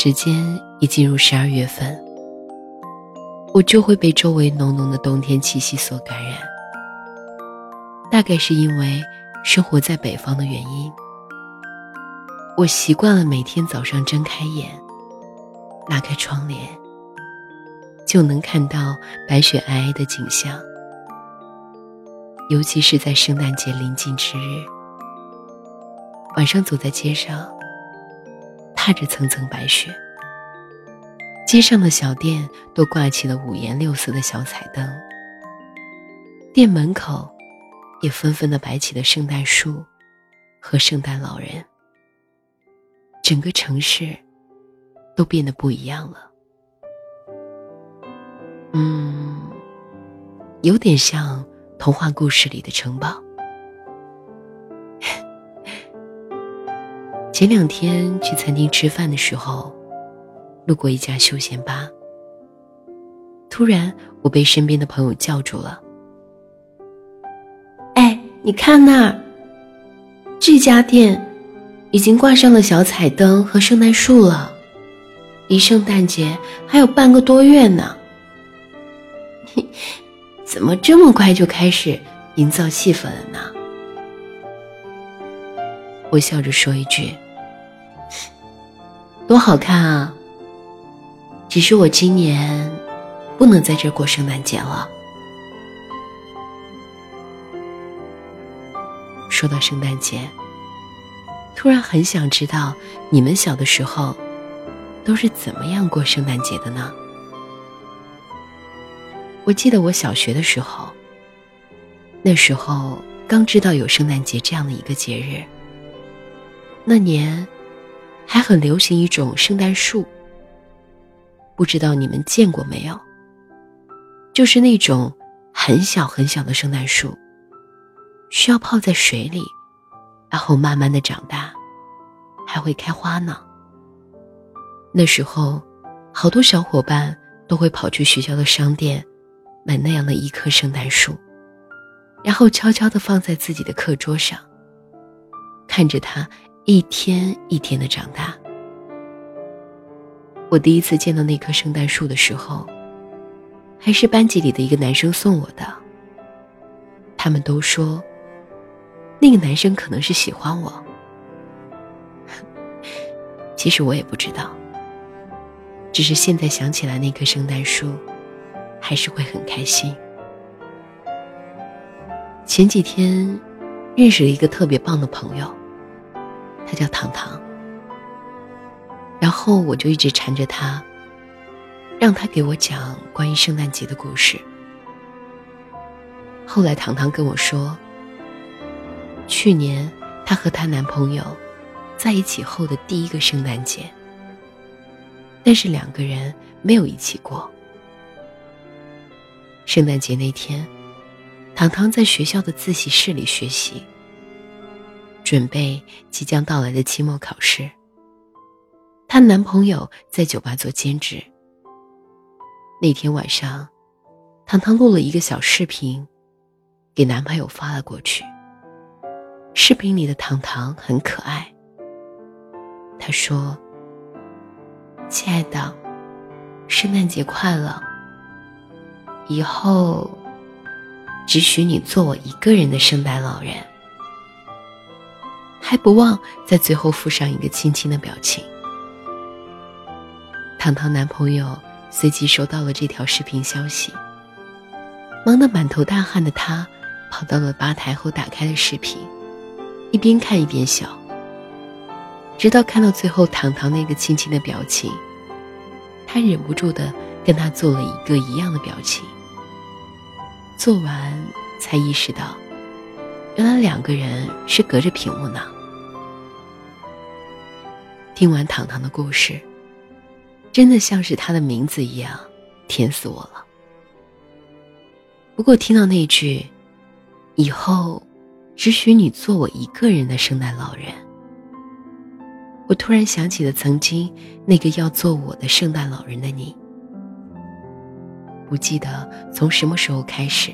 时间一进入十二月份，我就会被周围浓浓的冬天气息所感染。大概是因为生活在北方的原因，我习惯了每天早上睁开眼，拉开窗帘，就能看到白雪皑皑的景象。尤其是在圣诞节临近之日，晚上走在街上。踏着层层白雪，街上的小店都挂起了五颜六色的小彩灯，店门口也纷纷的摆起了圣诞树和圣诞老人。整个城市都变得不一样了，嗯，有点像童话故事里的城堡。前两天去餐厅吃饭的时候，路过一家休闲吧。突然，我被身边的朋友叫住了：“哎，你看那儿，这家店已经挂上了小彩灯和圣诞树了，离圣诞节还有半个多月呢。怎么这么快就开始营造气氛了呢？”我笑着说一句。多好看啊！只是我今年不能在这过圣诞节了。说到圣诞节，突然很想知道你们小的时候都是怎么样过圣诞节的呢？我记得我小学的时候，那时候刚知道有圣诞节这样的一个节日，那年。还很流行一种圣诞树，不知道你们见过没有？就是那种很小很小的圣诞树，需要泡在水里，然后慢慢的长大，还会开花呢。那时候，好多小伙伴都会跑去学校的商店，买那样的一棵圣诞树，然后悄悄的放在自己的课桌上，看着它。一天一天的长大。我第一次见到那棵圣诞树的时候，还是班级里的一个男生送我的。他们都说，那个男生可能是喜欢我。其实我也不知道，只是现在想起来那棵圣诞树，还是会很开心。前几天，认识了一个特别棒的朋友。他叫糖糖，然后我就一直缠着他，让他给我讲关于圣诞节的故事。后来糖糖跟我说，去年她和她男朋友在一起后的第一个圣诞节，但是两个人没有一起过。圣诞节那天，糖糖在学校的自习室里学习。准备即将到来的期末考试。她男朋友在酒吧做兼职。那天晚上，糖糖录了一个小视频，给男朋友发了过去。视频里的糖糖很可爱。她说：“亲爱的，圣诞节快乐。以后，只许你做我一个人的圣诞老人。”还不忘在最后附上一个亲亲的表情。糖糖男朋友随即收到了这条视频消息，忙得满头大汗的他，跑到了吧台后打开了视频，一边看一边笑。直到看到最后糖糖那个亲亲的表情，他忍不住的跟他做了一个一样的表情。做完才意识到，原来两个人是隔着屏幕呢。听完糖糖的故事，真的像是他的名字一样，甜死我了。不过听到那句“以后只许你做我一个人的圣诞老人”，我突然想起了曾经那个要做我的圣诞老人的你。不记得从什么时候开始，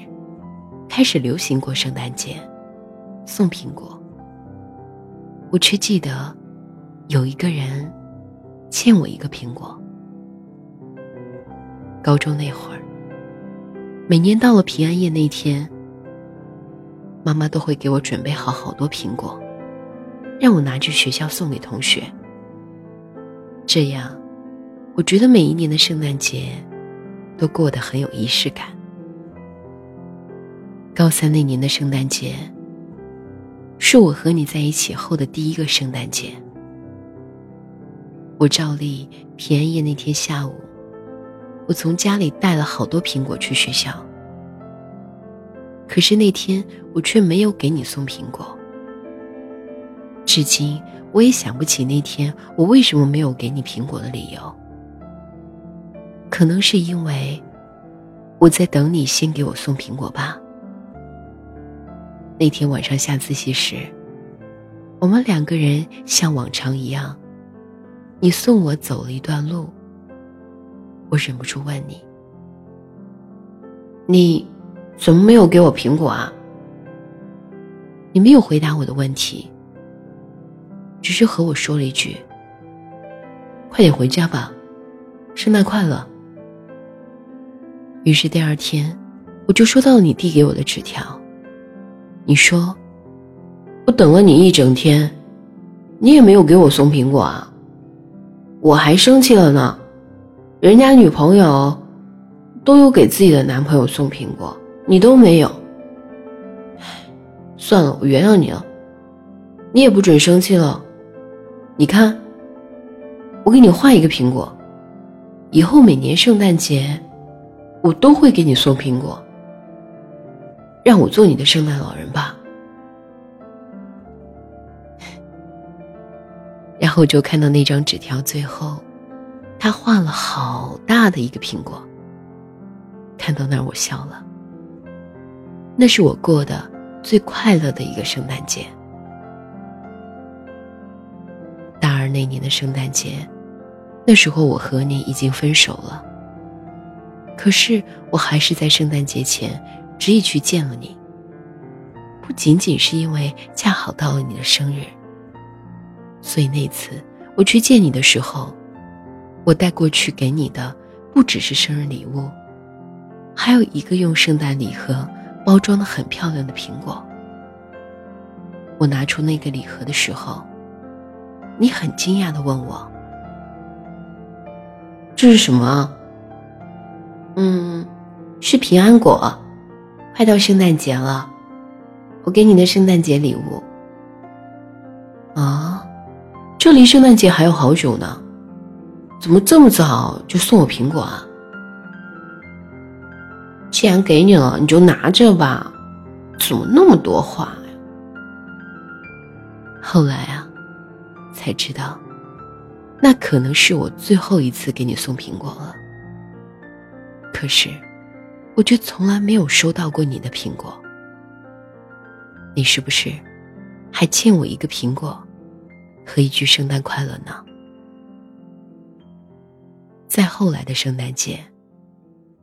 开始流行过圣诞节送苹果，我却记得。有一个人，欠我一个苹果。高中那会儿，每年到了平安夜那天，妈妈都会给我准备好好多苹果，让我拿去学校送给同学。这样，我觉得每一年的圣诞节都过得很有仪式感。高三那年的圣诞节，是我和你在一起后的第一个圣诞节。我照例平安夜那天下午，我从家里带了好多苹果去学校。可是那天我却没有给你送苹果。至今我也想不起那天我为什么没有给你苹果的理由。可能是因为我在等你先给我送苹果吧。那天晚上下自习时，我们两个人像往常一样，你送我走了一段路。我忍不住问你：“你怎么没有给我苹果啊？”你没有回答我的问题，只是和我说了一句：“快点回家吧，圣诞快乐。”于是第二天，我就收到了你递给我的纸条。你说，我等了你一整天，你也没有给我送苹果啊！我还生气了呢，人家女朋友都有给自己的男朋友送苹果，你都没有。算了，我原谅你了，你也不准生气了。你看，我给你换一个苹果，以后每年圣诞节，我都会给你送苹果。让我做你的圣诞老人吧。然后就看到那张纸条，最后，他画了好大的一个苹果。看到那儿，我笑了。那是我过的最快乐的一个圣诞节。大二那年的圣诞节，那时候我和你已经分手了。可是我还是在圣诞节前。执意去见了你，不仅仅是因为恰好到了你的生日。所以那次我去见你的时候，我带过去给你的不只是生日礼物，还有一个用圣诞礼盒包装的很漂亮的苹果。我拿出那个礼盒的时候，你很惊讶的问我：“这是什么？”“嗯，是平安果。”快到圣诞节了，我给你的圣诞节礼物。啊，这离圣诞节还有好久呢，怎么这么早就送我苹果啊？既然给你了，你就拿着吧，怎么那么多话呀？后来啊，才知道，那可能是我最后一次给你送苹果了。可是。我却从来没有收到过你的苹果，你是不是还欠我一个苹果和一句圣诞快乐呢？在后来的圣诞节，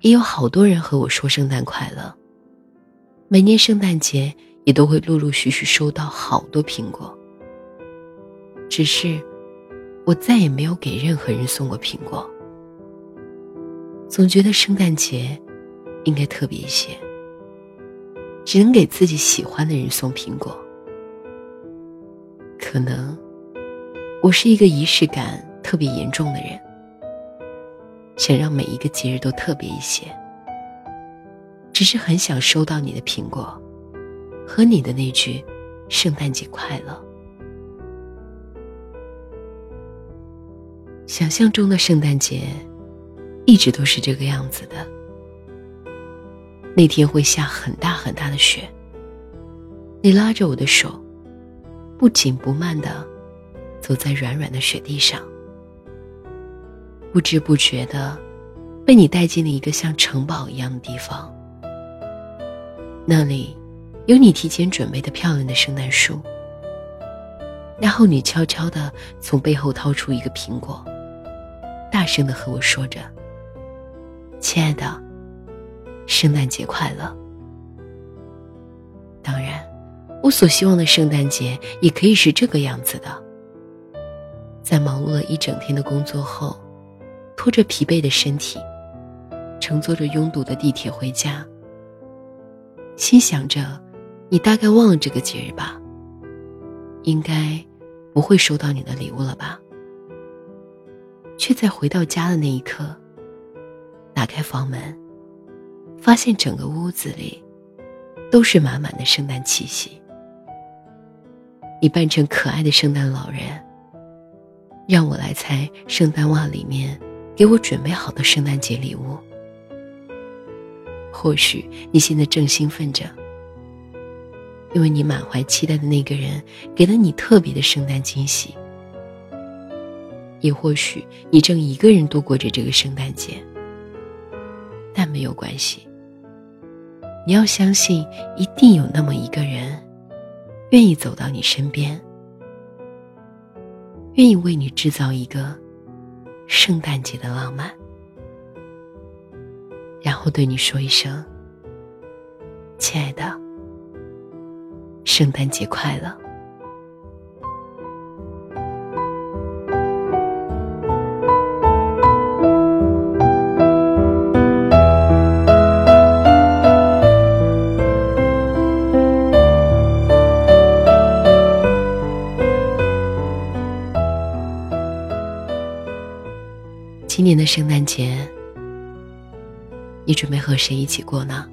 也有好多人和我说圣诞快乐。每年圣诞节也都会陆陆续续收到好多苹果，只是我再也没有给任何人送过苹果。总觉得圣诞节。应该特别一些，只能给自己喜欢的人送苹果。可能我是一个仪式感特别严重的人，想让每一个节日都特别一些。只是很想收到你的苹果，和你的那句“圣诞节快乐”。想象中的圣诞节，一直都是这个样子的。那天会下很大很大的雪。你拉着我的手，不紧不慢的走在软软的雪地上，不知不觉的被你带进了一个像城堡一样的地方。那里有你提前准备的漂亮的圣诞树，然后你悄悄的从背后掏出一个苹果，大声的和我说着：“亲爱的。”圣诞节快乐！当然，我所希望的圣诞节也可以是这个样子的。在忙碌了一整天的工作后，拖着疲惫的身体，乘坐着拥堵的地铁回家，心想着，你大概忘了这个节日吧，应该不会收到你的礼物了吧？却在回到家的那一刻，打开房门，发现整个屋子里都是满满的圣诞气息。你扮成可爱的圣诞老人，让我来猜圣诞袜里面给我准备好的圣诞节礼物。或许你现在正兴奋着，因为你满怀期待的那个人给了你特别的圣诞惊喜。也或许你正一个人度过着这个圣诞节，但没有关系。你要相信，一定有那么一个人，愿意走到你身边，愿意为你制造一个圣诞节的浪漫，然后对你说一声：“亲爱的，圣诞节快乐。”今年的圣诞节，你准备和谁一起过呢？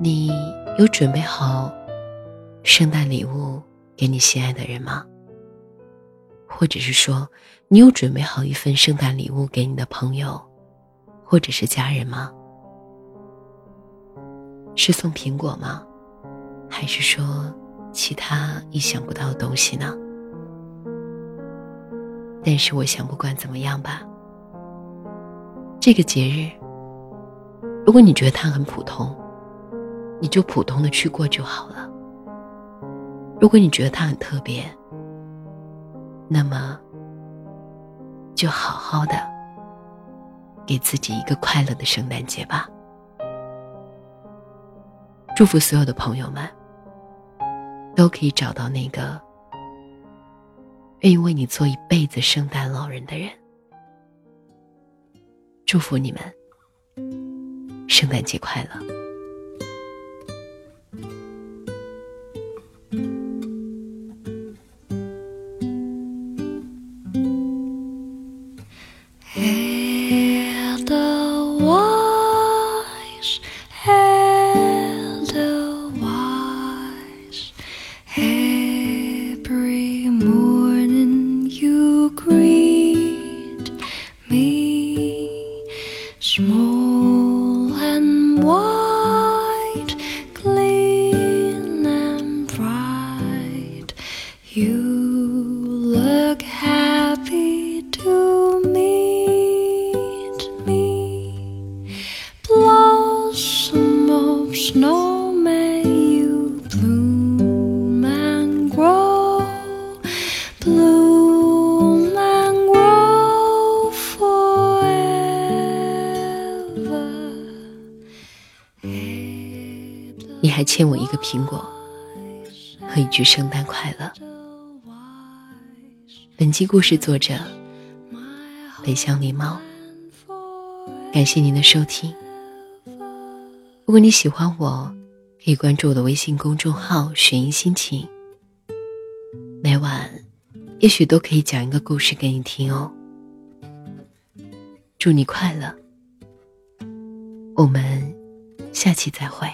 你有准备好圣诞礼物给你心爱的人吗？或者是说，你有准备好一份圣诞礼物给你的朋友，或者是家人吗？是送苹果吗？还是说其他意想不到的东西呢？但是我想，不管怎么样吧，这个节日，如果你觉得它很普通，你就普通的去过就好了；如果你觉得它很特别，那么就好好的给自己一个快乐的圣诞节吧。祝福所有的朋友们都可以找到那个。愿意为你做一辈子圣诞老人的人，祝福你们，圣诞节快乐。苹果和一句圣诞快乐。本期故事作者：北乡狸猫。感谢您的收听。如果你喜欢我，可以关注我的微信公众号“雪音心情”。每晚，也许都可以讲一个故事给你听哦。祝你快乐，我们下期再会。